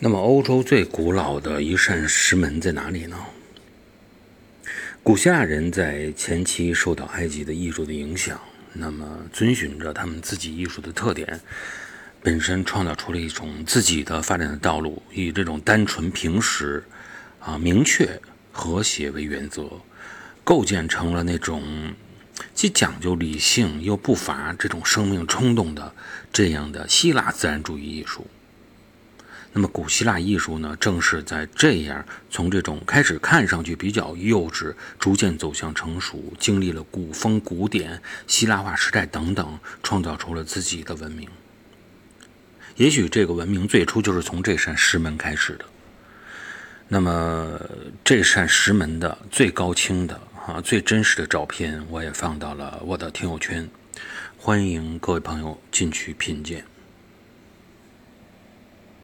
那么，欧洲最古老的一扇石门在哪里呢？古希腊人在前期受到埃及的艺术的影响，那么遵循着他们自己艺术的特点，本身创造出了一种自己的发展的道路，以这种单纯、平实、啊明确、和谐为原则，构建成了那种既讲究理性又不乏这种生命冲动的这样的希腊自然主义艺术。那么，古希腊艺术呢，正是在这样从这种开始看上去比较幼稚，逐渐走向成熟，经历了古风、古典、希腊化时代等等，创造出了自己的文明。也许这个文明最初就是从这扇石门开始的。那么，这扇石门的最高清的啊、最真实的照片，我也放到了我的听友圈，欢迎各位朋友进去品鉴。